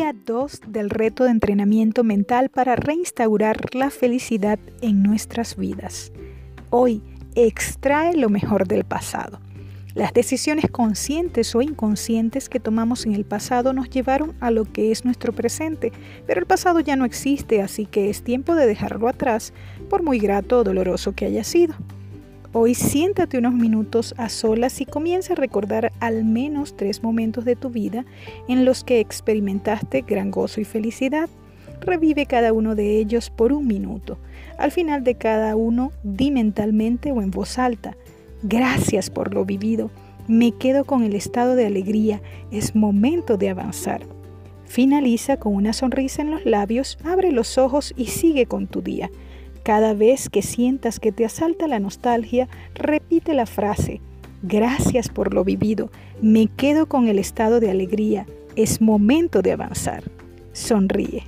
Día 2 del reto de entrenamiento mental para reinstaurar la felicidad en nuestras vidas. Hoy, extrae lo mejor del pasado. Las decisiones conscientes o inconscientes que tomamos en el pasado nos llevaron a lo que es nuestro presente, pero el pasado ya no existe, así que es tiempo de dejarlo atrás, por muy grato o doloroso que haya sido. Hoy siéntate unos minutos a solas y comienza a recordar al menos tres momentos de tu vida en los que experimentaste gran gozo y felicidad. Revive cada uno de ellos por un minuto. Al final de cada uno, di mentalmente o en voz alta, gracias por lo vivido. Me quedo con el estado de alegría. Es momento de avanzar. Finaliza con una sonrisa en los labios, abre los ojos y sigue con tu día. Cada vez que sientas que te asalta la nostalgia, repite la frase, gracias por lo vivido, me quedo con el estado de alegría, es momento de avanzar. Sonríe.